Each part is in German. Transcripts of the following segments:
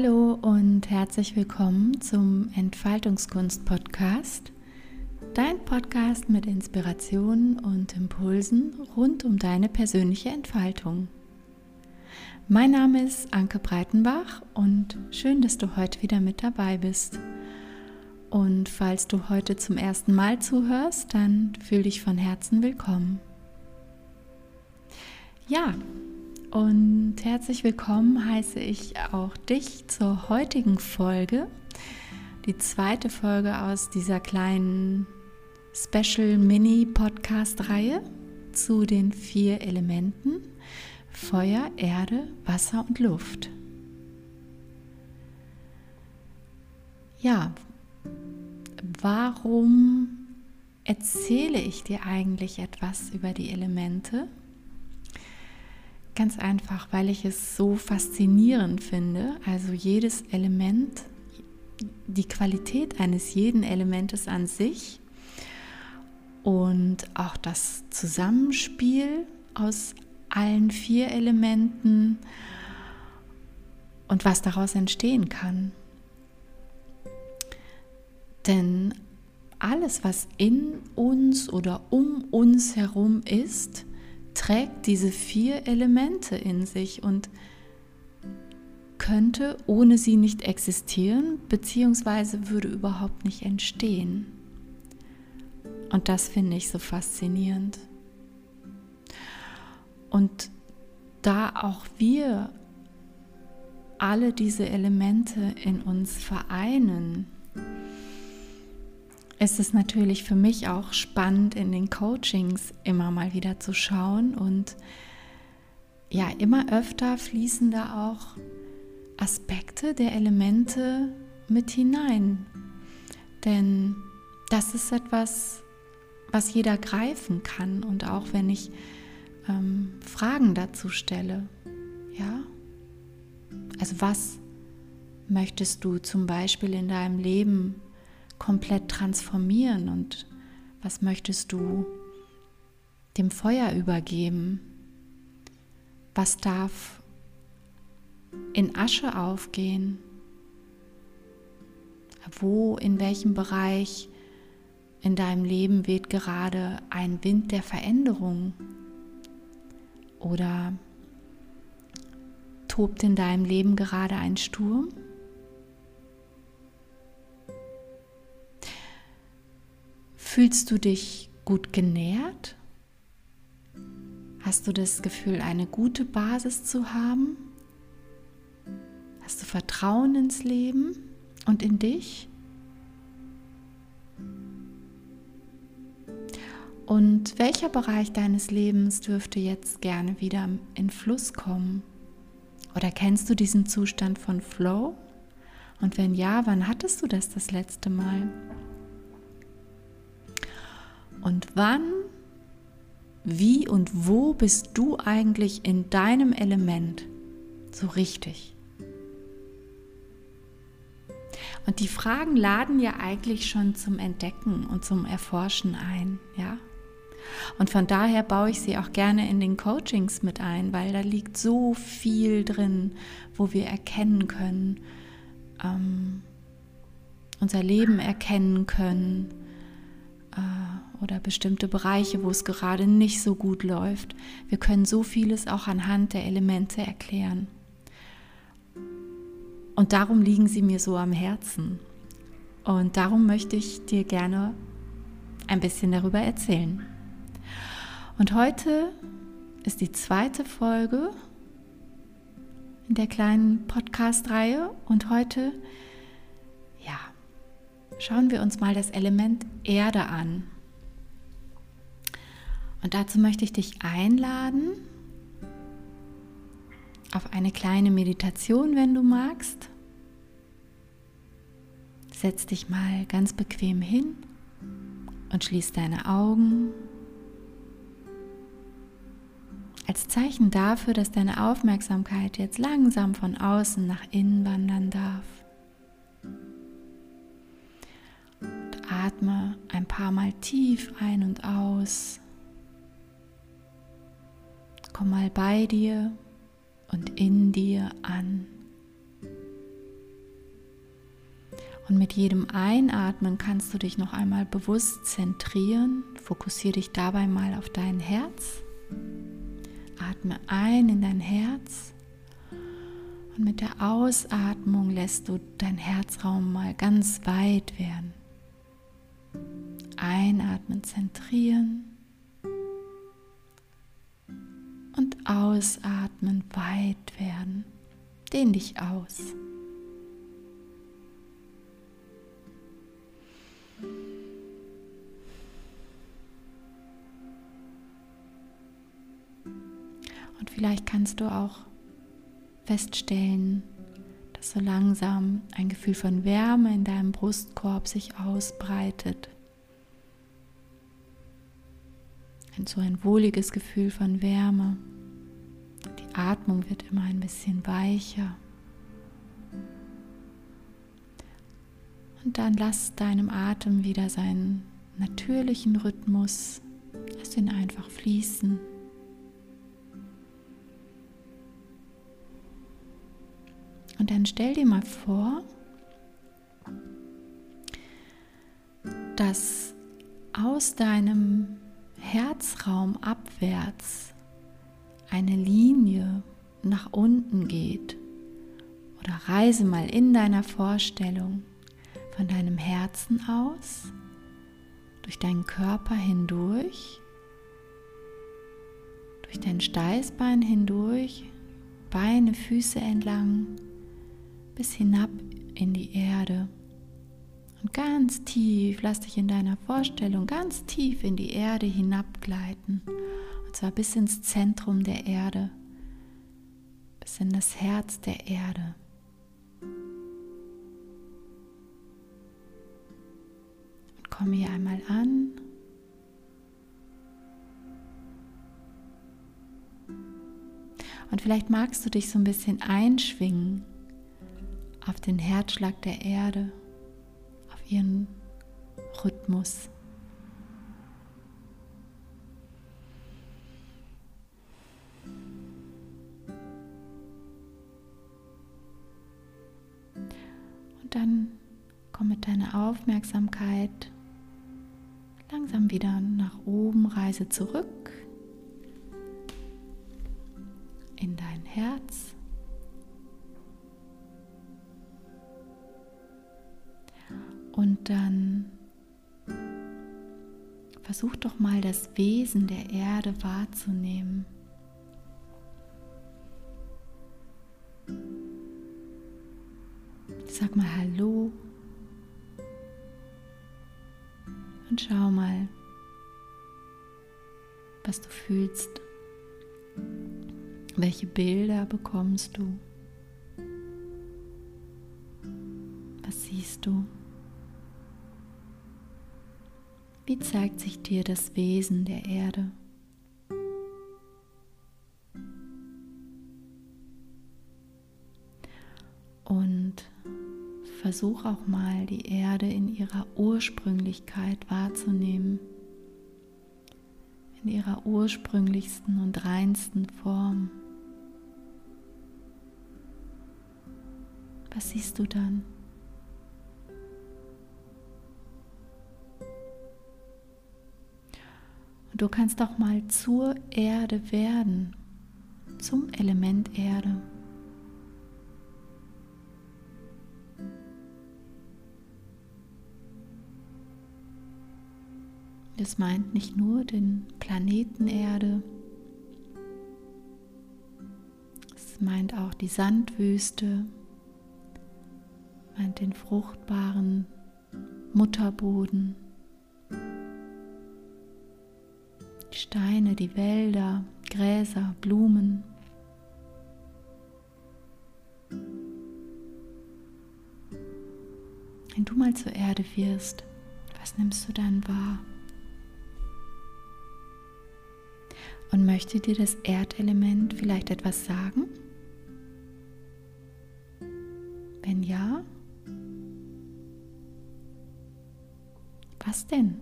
Hallo und herzlich willkommen zum Entfaltungskunst-Podcast, dein Podcast mit Inspirationen und Impulsen rund um deine persönliche Entfaltung. Mein Name ist Anke Breitenbach und schön, dass du heute wieder mit dabei bist. Und falls du heute zum ersten Mal zuhörst, dann fühl dich von Herzen willkommen. Ja, und herzlich willkommen heiße ich auch dich zur heutigen Folge, die zweite Folge aus dieser kleinen Special Mini Podcast Reihe zu den vier Elementen Feuer, Erde, Wasser und Luft. Ja, warum erzähle ich dir eigentlich etwas über die Elemente? Ganz einfach, weil ich es so faszinierend finde. Also jedes Element, die Qualität eines jeden Elementes an sich und auch das Zusammenspiel aus allen vier Elementen und was daraus entstehen kann. Denn alles, was in uns oder um uns herum ist, trägt diese vier Elemente in sich und könnte ohne sie nicht existieren, beziehungsweise würde überhaupt nicht entstehen. Und das finde ich so faszinierend. Und da auch wir alle diese Elemente in uns vereinen, ist es natürlich für mich auch spannend, in den Coachings immer mal wieder zu schauen. Und ja, immer öfter fließen da auch Aspekte der Elemente mit hinein. Denn das ist etwas, was jeder greifen kann. Und auch wenn ich ähm, Fragen dazu stelle, ja, also was möchtest du zum Beispiel in deinem Leben komplett transformieren und was möchtest du dem Feuer übergeben? Was darf in Asche aufgehen? Wo, in welchem Bereich in deinem Leben weht gerade ein Wind der Veränderung? Oder tobt in deinem Leben gerade ein Sturm? Fühlst du dich gut genährt? Hast du das Gefühl, eine gute Basis zu haben? Hast du Vertrauen ins Leben und in dich? Und welcher Bereich deines Lebens dürfte jetzt gerne wieder in Fluss kommen? Oder kennst du diesen Zustand von Flow? Und wenn ja, wann hattest du das das letzte Mal? Und wann, wie und wo bist du eigentlich in deinem Element so richtig? Und die Fragen laden ja eigentlich schon zum Entdecken und zum Erforschen ein, ja? Und von daher baue ich sie auch gerne in den Coachings mit ein, weil da liegt so viel drin, wo wir erkennen können, ähm, unser Leben erkennen können, äh, oder bestimmte Bereiche, wo es gerade nicht so gut läuft. Wir können so vieles auch anhand der Elemente erklären. Und darum liegen sie mir so am Herzen. Und darum möchte ich dir gerne ein bisschen darüber erzählen. Und heute ist die zweite Folge in der kleinen Podcast-Reihe und heute, ja, schauen wir uns mal das Element Erde an. Und dazu möchte ich dich einladen auf eine kleine Meditation, wenn du magst. Setz dich mal ganz bequem hin und schließ deine Augen. Als Zeichen dafür, dass deine Aufmerksamkeit jetzt langsam von außen nach innen wandern darf. atme ein paar Mal tief ein und aus. Komm mal bei dir und in dir an. Und mit jedem Einatmen kannst du dich noch einmal bewusst zentrieren. Fokussiere dich dabei mal auf dein Herz. Atme ein in dein Herz. Und mit der Ausatmung lässt du dein Herzraum mal ganz weit werden. Einatmen, zentrieren. Und ausatmen, weit werden. Dehn dich aus. Und vielleicht kannst du auch feststellen, dass so langsam ein Gefühl von Wärme in deinem Brustkorb sich ausbreitet. So ein wohliges Gefühl von Wärme. Die Atmung wird immer ein bisschen weicher. Und dann lass deinem Atem wieder seinen natürlichen Rhythmus, lass ihn einfach fließen. Und dann stell dir mal vor, dass aus deinem Herzraum abwärts eine Linie nach unten geht. Oder reise mal in deiner Vorstellung von deinem Herzen aus, durch deinen Körper hindurch, durch dein Steißbein hindurch, Beine, Füße entlang bis hinab in die Erde. Und ganz tief, lass dich in deiner Vorstellung ganz tief in die Erde hinabgleiten. Und zwar bis ins Zentrum der Erde, bis in das Herz der Erde. Und komm hier einmal an. Und vielleicht magst du dich so ein bisschen einschwingen auf den Herzschlag der Erde, ihren Rhythmus. Und dann komm mit deiner Aufmerksamkeit langsam wieder nach oben, reise zurück in dein Herz. Versuch doch mal das Wesen der Erde wahrzunehmen. Sag mal Hallo und schau mal, was du fühlst. Welche Bilder bekommst du? Was siehst du? Wie zeigt sich dir das Wesen der Erde? Und versuch auch mal die Erde in ihrer Ursprünglichkeit wahrzunehmen, in ihrer ursprünglichsten und reinsten Form. Was siehst du dann? Du kannst auch mal zur Erde werden, zum Element Erde. Das meint nicht nur den Planeten Erde, es meint auch die Sandwüste, meint den fruchtbaren Mutterboden. Steine, die Wälder, Gräser, Blumen. Wenn du mal zur Erde wirst, was nimmst du dann wahr? Und möchte dir das Erdelement vielleicht etwas sagen? Wenn ja, was denn?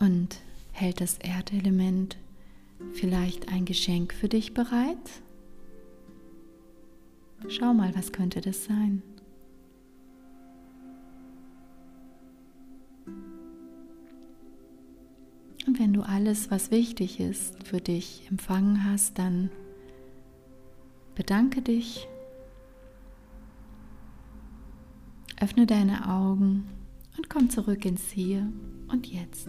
Und hält das Erdelement vielleicht ein Geschenk für dich bereit? Schau mal, was könnte das sein? Und wenn du alles, was wichtig ist, für dich empfangen hast, dann bedanke dich, öffne deine Augen und komm zurück ins Hier und Jetzt.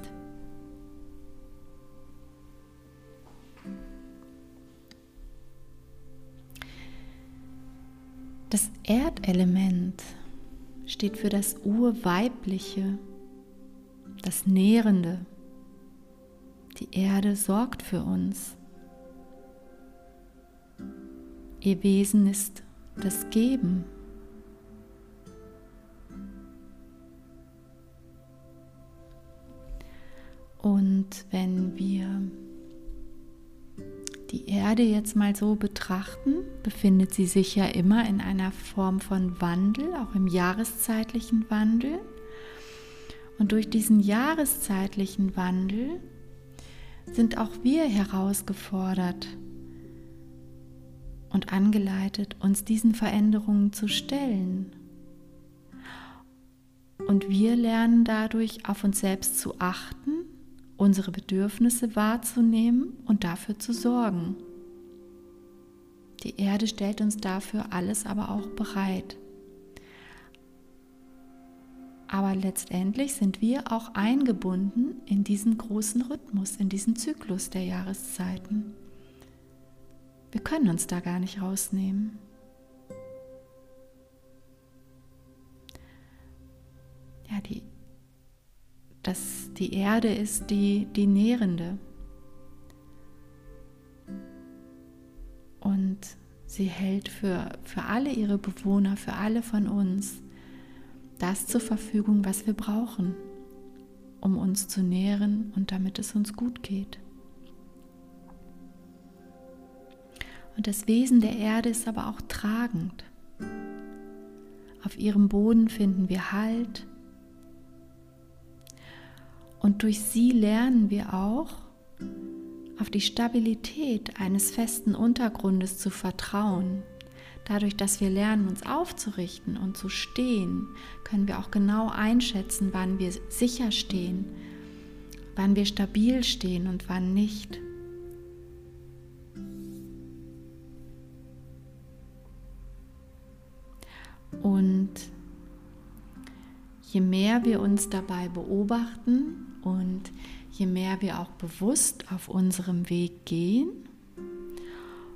Das Erdelement steht für das Urweibliche, das Nährende. Die Erde sorgt für uns. Ihr Wesen ist das Geben. Und wenn wir die Erde jetzt mal so betrachten, befindet sie sich ja immer in einer Form von Wandel, auch im jahreszeitlichen Wandel. Und durch diesen jahreszeitlichen Wandel sind auch wir herausgefordert und angeleitet, uns diesen Veränderungen zu stellen. Und wir lernen dadurch auf uns selbst zu achten unsere Bedürfnisse wahrzunehmen und dafür zu sorgen. Die Erde stellt uns dafür alles aber auch bereit. Aber letztendlich sind wir auch eingebunden in diesen großen Rhythmus, in diesen Zyklus der Jahreszeiten. Wir können uns da gar nicht rausnehmen. Ja, die dass die Erde ist die, die Nährende. Und sie hält für, für alle ihre Bewohner, für alle von uns das zur Verfügung, was wir brauchen, um uns zu nähren und damit es uns gut geht. Und das Wesen der Erde ist aber auch tragend. Auf ihrem Boden finden wir Halt, und durch sie lernen wir auch, auf die Stabilität eines festen Untergrundes zu vertrauen. Dadurch, dass wir lernen, uns aufzurichten und zu stehen, können wir auch genau einschätzen, wann wir sicher stehen, wann wir stabil stehen und wann nicht. Und je mehr wir uns dabei beobachten, und je mehr wir auch bewusst auf unserem Weg gehen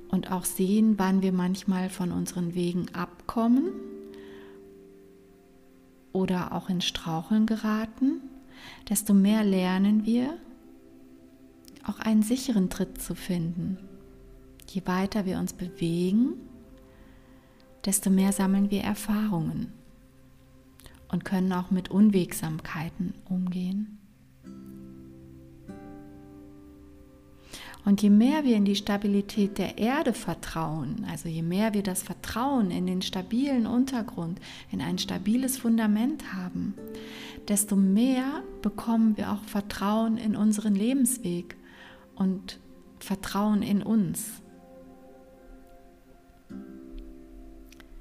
und auch sehen, wann wir manchmal von unseren Wegen abkommen oder auch in Straucheln geraten, desto mehr lernen wir, auch einen sicheren Tritt zu finden. Je weiter wir uns bewegen, desto mehr sammeln wir Erfahrungen und können auch mit Unwegsamkeiten umgehen. Und je mehr wir in die Stabilität der Erde vertrauen, also je mehr wir das Vertrauen in den stabilen Untergrund, in ein stabiles Fundament haben, desto mehr bekommen wir auch Vertrauen in unseren Lebensweg und Vertrauen in uns.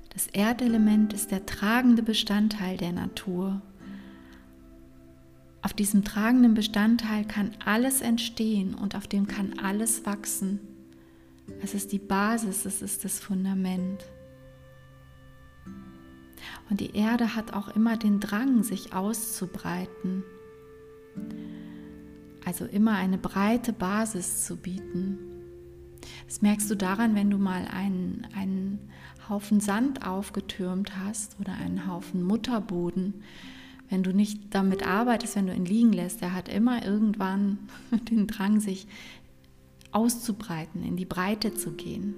Das Erdelement ist der tragende Bestandteil der Natur auf diesem tragenden Bestandteil kann alles entstehen und auf dem kann alles wachsen. Es ist die Basis, es ist das Fundament. Und die Erde hat auch immer den Drang, sich auszubreiten. Also immer eine breite Basis zu bieten. Das merkst du daran, wenn du mal einen, einen Haufen Sand aufgetürmt hast oder einen Haufen Mutterboden wenn du nicht damit arbeitest, wenn du ihn liegen lässt, der hat immer irgendwann den Drang, sich auszubreiten, in die Breite zu gehen.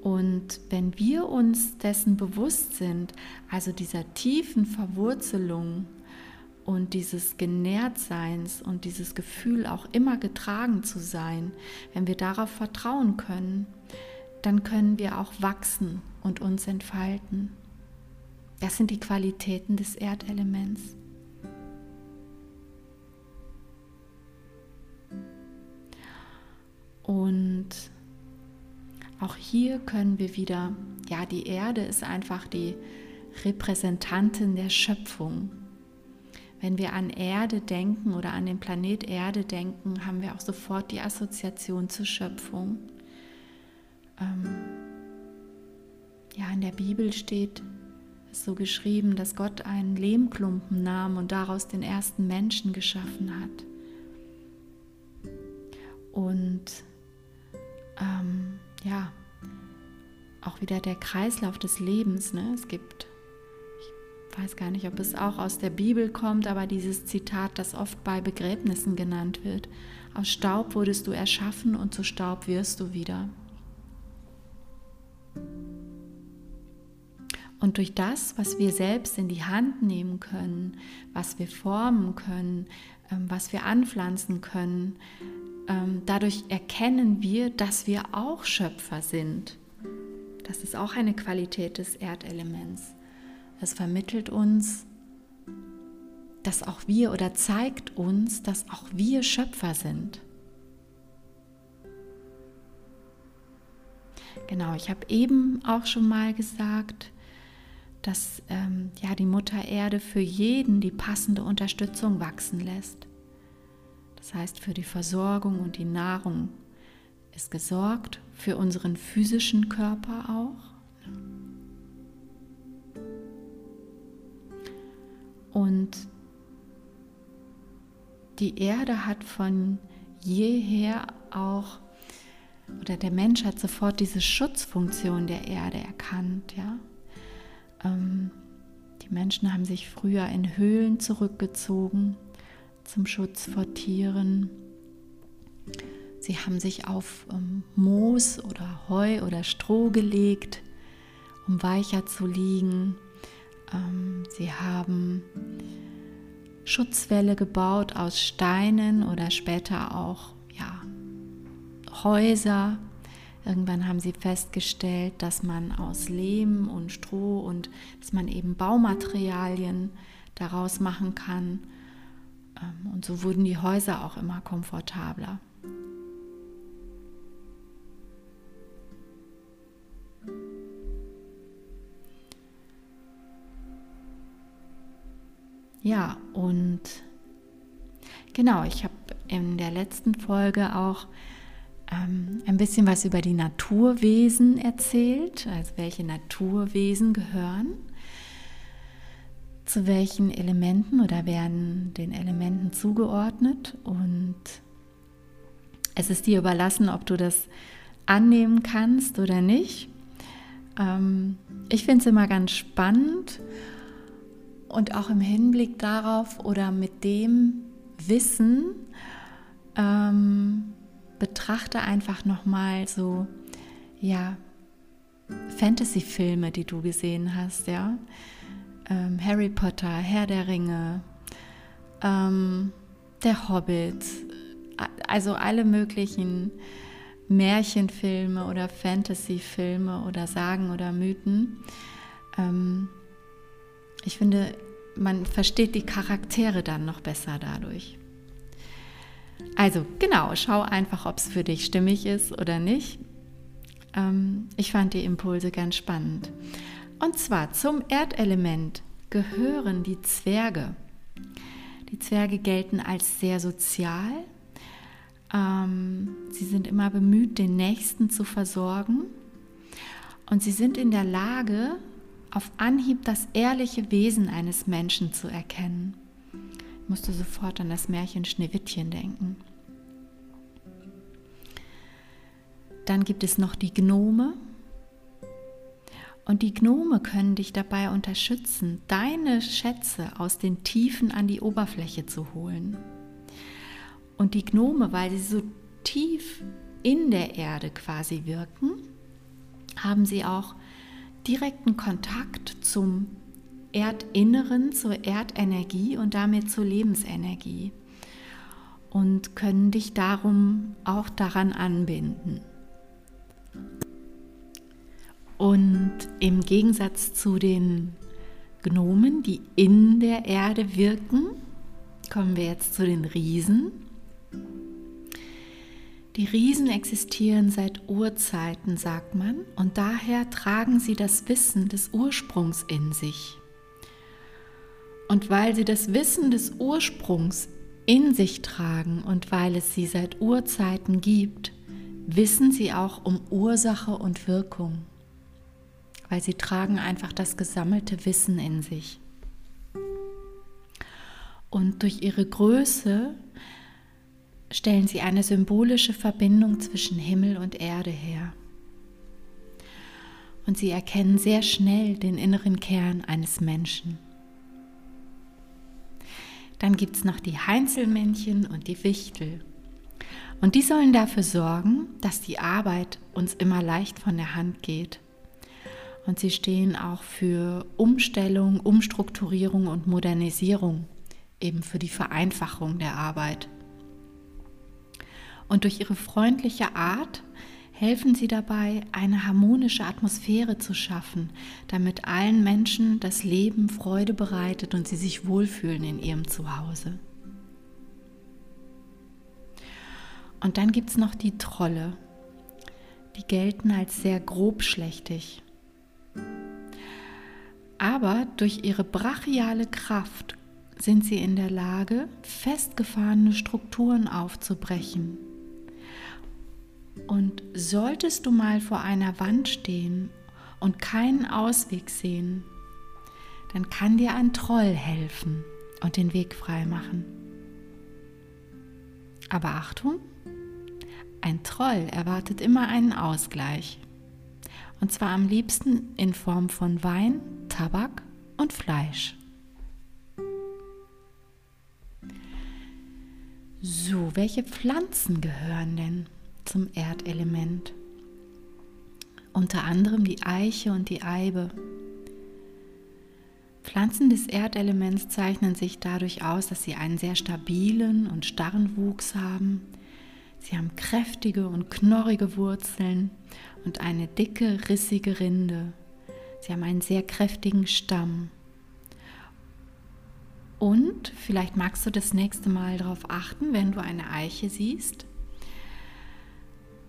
Und wenn wir uns dessen bewusst sind, also dieser tiefen Verwurzelung und dieses Genährtseins und dieses Gefühl auch immer getragen zu sein, wenn wir darauf vertrauen können, dann können wir auch wachsen und uns entfalten. Das sind die Qualitäten des Erdelements. Und auch hier können wir wieder, ja, die Erde ist einfach die Repräsentantin der Schöpfung. Wenn wir an Erde denken oder an den Planet Erde denken, haben wir auch sofort die Assoziation zur Schöpfung. Ähm, ja, in der Bibel steht es so geschrieben, dass Gott einen Lehmklumpen nahm und daraus den ersten Menschen geschaffen hat. Und ähm, ja, auch wieder der Kreislauf des Lebens. Ne? Es gibt weiß gar nicht, ob es auch aus der Bibel kommt, aber dieses Zitat, das oft bei Begräbnissen genannt wird. Aus Staub wurdest du erschaffen und zu Staub wirst du wieder. Und durch das, was wir selbst in die Hand nehmen können, was wir formen können, ähm, was wir anpflanzen können, ähm, dadurch erkennen wir, dass wir auch Schöpfer sind. Das ist auch eine Qualität des Erdelements. Es vermittelt uns, dass auch wir oder zeigt uns, dass auch wir Schöpfer sind. Genau, ich habe eben auch schon mal gesagt, dass ähm, ja die Mutter Erde für jeden die passende Unterstützung wachsen lässt. Das heißt, für die Versorgung und die Nahrung ist gesorgt, für unseren physischen Körper auch. Und die Erde hat von jeher auch, oder der Mensch hat sofort diese Schutzfunktion der Erde erkannt. Ja? Ähm, die Menschen haben sich früher in Höhlen zurückgezogen zum Schutz vor Tieren. Sie haben sich auf ähm, Moos oder Heu oder Stroh gelegt, um weicher zu liegen. Ähm, sie haben Schutzwälle gebaut aus Steinen oder später auch ja, Häuser. Irgendwann haben sie festgestellt, dass man aus Lehm und Stroh und dass man eben Baumaterialien daraus machen kann. Ähm, und so wurden die Häuser auch immer komfortabler. Ja, und genau, ich habe in der letzten Folge auch ähm, ein bisschen was über die Naturwesen erzählt, also welche Naturwesen gehören zu welchen Elementen oder werden den Elementen zugeordnet und es ist dir überlassen, ob du das annehmen kannst oder nicht. Ähm, ich finde es immer ganz spannend und auch im Hinblick darauf oder mit dem Wissen ähm, betrachte einfach nochmal so, ja, Fantasy-Filme, die du gesehen hast, ja. Ähm, Harry Potter, Herr der Ringe, ähm, Der Hobbit, also alle möglichen Märchenfilme oder Fantasy-Filme oder Sagen oder Mythen. Ähm, ich finde, man versteht die Charaktere dann noch besser dadurch. Also genau, schau einfach, ob es für dich stimmig ist oder nicht. Ähm, ich fand die Impulse ganz spannend. Und zwar zum Erdelement gehören die Zwerge. Die Zwerge gelten als sehr sozial. Ähm, sie sind immer bemüht, den Nächsten zu versorgen. Und sie sind in der Lage, auf Anhieb das ehrliche Wesen eines Menschen zu erkennen. Ich musste sofort an das Märchen Schneewittchen denken. Dann gibt es noch die Gnome. Und die Gnome können dich dabei unterstützen, deine Schätze aus den Tiefen an die Oberfläche zu holen. Und die Gnome, weil sie so tief in der Erde quasi wirken, haben sie auch direkten Kontakt zum Erdinneren, zur Erdenergie und damit zur Lebensenergie und können dich darum auch daran anbinden. Und im Gegensatz zu den Gnomen, die in der Erde wirken, kommen wir jetzt zu den Riesen. Die Riesen existieren seit Urzeiten, sagt man, und daher tragen sie das Wissen des Ursprungs in sich. Und weil sie das Wissen des Ursprungs in sich tragen und weil es sie seit Urzeiten gibt, wissen sie auch um Ursache und Wirkung, weil sie tragen einfach das gesammelte Wissen in sich. Und durch ihre Größe stellen sie eine symbolische Verbindung zwischen Himmel und Erde her. Und sie erkennen sehr schnell den inneren Kern eines Menschen. Dann gibt es noch die Heinzelmännchen und die Wichtel. Und die sollen dafür sorgen, dass die Arbeit uns immer leicht von der Hand geht. Und sie stehen auch für Umstellung, Umstrukturierung und Modernisierung, eben für die Vereinfachung der Arbeit. Und durch ihre freundliche Art helfen sie dabei, eine harmonische Atmosphäre zu schaffen, damit allen Menschen das Leben Freude bereitet und sie sich wohlfühlen in ihrem Zuhause. Und dann gibt es noch die Trolle. Die gelten als sehr grobschlächtig. Aber durch ihre brachiale Kraft sind sie in der Lage, festgefahrene Strukturen aufzubrechen und solltest du mal vor einer Wand stehen und keinen Ausweg sehen, dann kann dir ein Troll helfen und den Weg frei machen. Aber Achtung, ein Troll erwartet immer einen Ausgleich. Und zwar am liebsten in Form von Wein, Tabak und Fleisch. So, welche Pflanzen gehören denn zum Erdelement. Unter anderem die Eiche und die Eibe. Pflanzen des Erdelements zeichnen sich dadurch aus, dass sie einen sehr stabilen und starren Wuchs haben. Sie haben kräftige und knorrige Wurzeln und eine dicke, rissige Rinde. Sie haben einen sehr kräftigen Stamm. Und vielleicht magst du das nächste Mal darauf achten, wenn du eine Eiche siehst,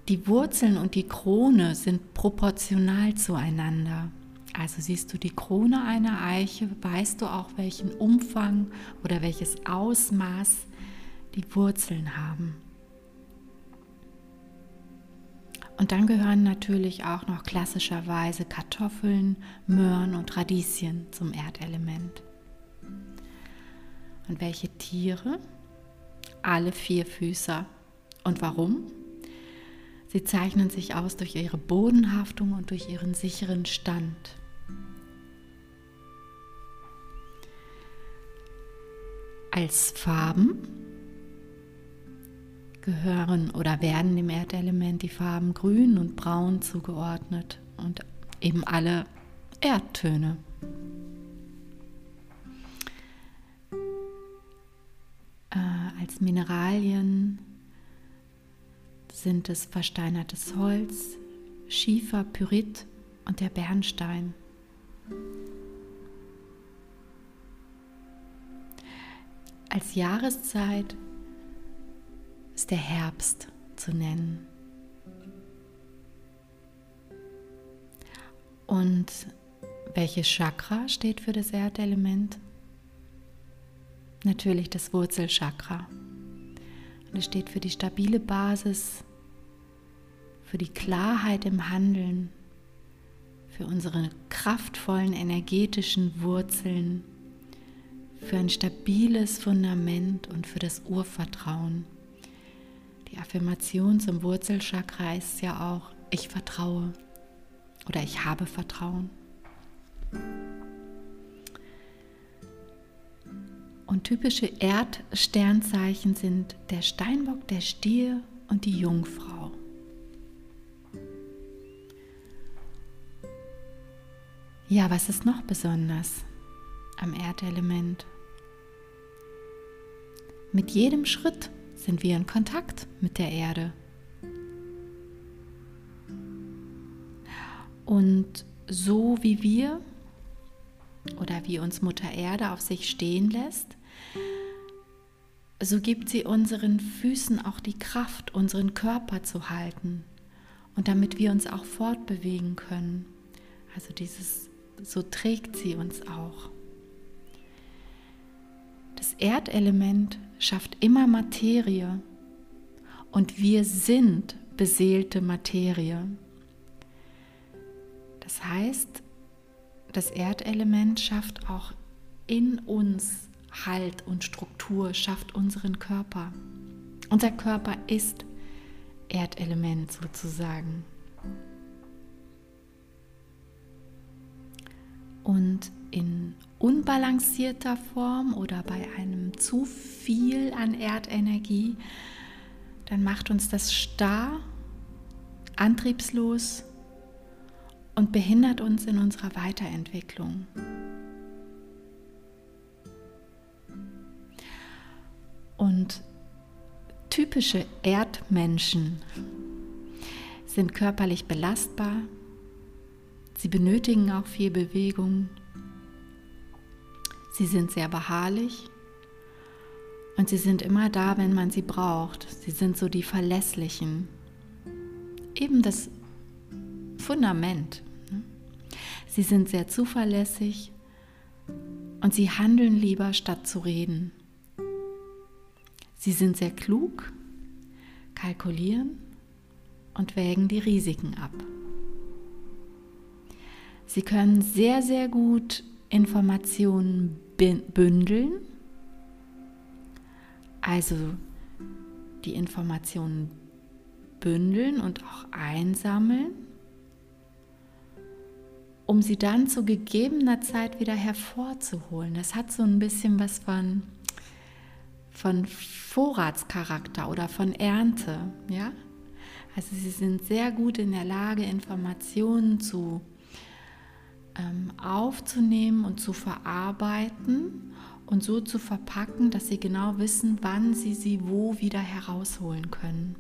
die Wurzeln und die Krone sind proportional zueinander. Also siehst du die Krone einer Eiche, weißt du auch, welchen Umfang oder welches Ausmaß die Wurzeln haben. Und dann gehören natürlich auch noch klassischerweise Kartoffeln, Möhren und Radieschen zum Erdelement. Und welche Tiere? Alle Vierfüßer. Und warum? Sie zeichnen sich aus durch ihre Bodenhaftung und durch ihren sicheren Stand. Als Farben gehören oder werden dem Erdelement die Farben Grün und Braun zugeordnet und eben alle Erdtöne. Äh, als Mineralien sind es versteinertes Holz, Schiefer, Pyrit und der Bernstein. Als Jahreszeit ist der Herbst zu nennen. Und welches Chakra steht für das Erdelement? Natürlich das Wurzelchakra. Und es steht für die stabile Basis für die Klarheit im Handeln, für unsere kraftvollen energetischen Wurzeln, für ein stabiles Fundament und für das Urvertrauen. Die Affirmation zum Wurzelchakra ist ja auch, ich vertraue oder ich habe Vertrauen. Und typische Erdsternzeichen sind der Steinbock, der Stier und die Jungfrau. Ja, was ist noch besonders am Erdelement? Mit jedem Schritt sind wir in Kontakt mit der Erde. Und so wie wir oder wie uns Mutter Erde auf sich stehen lässt, so gibt sie unseren Füßen auch die Kraft, unseren Körper zu halten und damit wir uns auch fortbewegen können. Also dieses, so trägt sie uns auch. Das Erdelement schafft immer Materie und wir sind beseelte Materie. Das heißt, das Erdelement schafft auch in uns Halt und Struktur, schafft unseren Körper. Unser Körper ist Erdelement sozusagen. Und in unbalancierter Form oder bei einem zu viel an Erdenergie, dann macht uns das starr, antriebslos und behindert uns in unserer Weiterentwicklung. Und typische Erdmenschen sind körperlich belastbar. Sie benötigen auch viel Bewegung. Sie sind sehr beharrlich und sie sind immer da, wenn man sie braucht. Sie sind so die Verlässlichen. Eben das Fundament. Ne? Sie sind sehr zuverlässig und sie handeln lieber statt zu reden. Sie sind sehr klug, kalkulieren und wägen die Risiken ab. Sie können sehr, sehr gut Informationen bündeln, also die Informationen bündeln und auch einsammeln, um sie dann zu gegebener Zeit wieder hervorzuholen. Das hat so ein bisschen was von von Vorratscharakter oder von Ernte, ja? Also sie sind sehr gut in der Lage, Informationen zu aufzunehmen und zu verarbeiten und so zu verpacken, dass sie genau wissen, wann sie sie wo wieder herausholen können.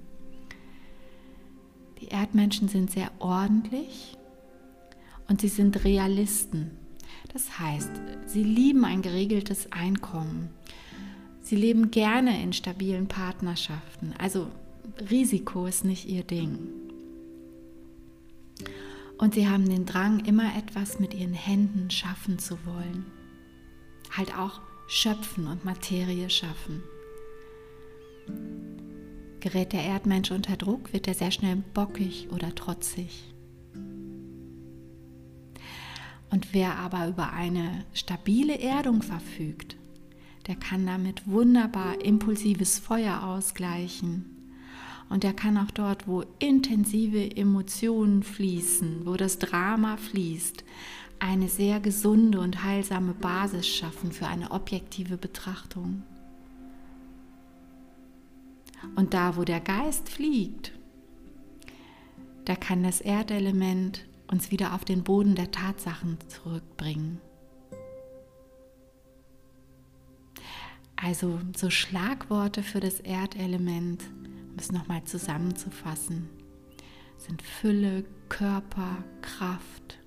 Die Erdmenschen sind sehr ordentlich und sie sind Realisten. Das heißt, sie lieben ein geregeltes Einkommen. Sie leben gerne in stabilen Partnerschaften. Also Risiko ist nicht ihr Ding. Und sie haben den Drang, immer etwas mit ihren Händen schaffen zu wollen. Halt auch schöpfen und Materie schaffen. Gerät der Erdmensch unter Druck, wird er sehr schnell bockig oder trotzig. Und wer aber über eine stabile Erdung verfügt, der kann damit wunderbar impulsives Feuer ausgleichen. Und er kann auch dort, wo intensive Emotionen fließen, wo das Drama fließt, eine sehr gesunde und heilsame Basis schaffen für eine objektive Betrachtung. Und da, wo der Geist fliegt, da kann das Erdelement uns wieder auf den Boden der Tatsachen zurückbringen. Also so Schlagworte für das Erdelement, es nochmal zusammenzufassen, sind Fülle, Körper, Kraft,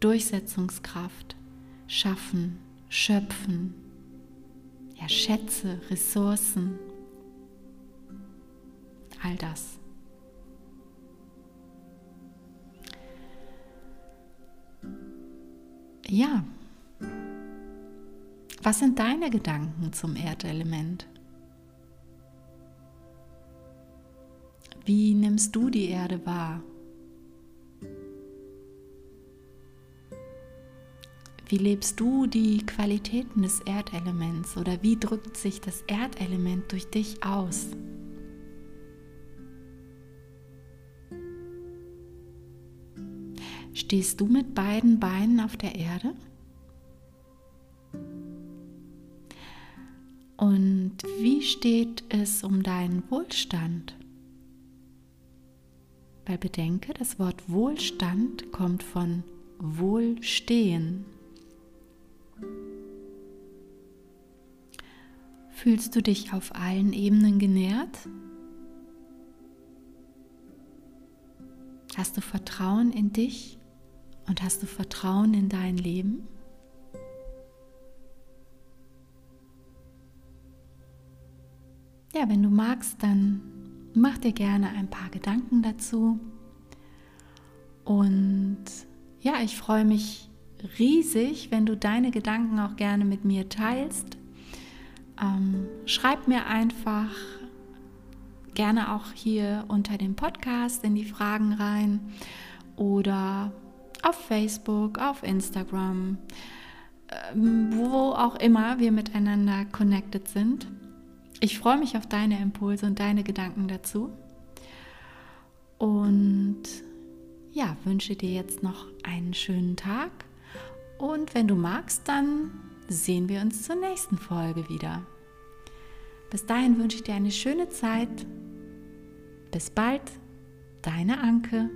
Durchsetzungskraft, Schaffen, Schöpfen, ja, Schätze, Ressourcen, all das. Ja, was sind deine Gedanken zum Erdelement? Wie nimmst du die Erde wahr? Wie lebst du die Qualitäten des Erdelements oder wie drückt sich das Erdelement durch dich aus? Stehst du mit beiden Beinen auf der Erde? Und wie steht es um deinen Wohlstand? Weil bedenke, das Wort Wohlstand kommt von Wohlstehen. Fühlst du dich auf allen Ebenen genährt? Hast du Vertrauen in dich und hast du Vertrauen in dein Leben? ja, wenn du magst, dann mach dir gerne ein paar Gedanken dazu. Und ja, ich freue mich riesig, wenn du deine Gedanken auch gerne mit mir teilst. Ähm, schreib mir einfach gerne auch hier unter dem Podcast in die Fragen rein oder auf Facebook, auf Instagram, ähm, wo auch immer wir miteinander connected sind. Ich freue mich auf deine Impulse und deine Gedanken dazu. Und ja, wünsche dir jetzt noch einen schönen Tag. Und wenn du magst, dann sehen wir uns zur nächsten Folge wieder. Bis dahin wünsche ich dir eine schöne Zeit. Bis bald, deine Anke.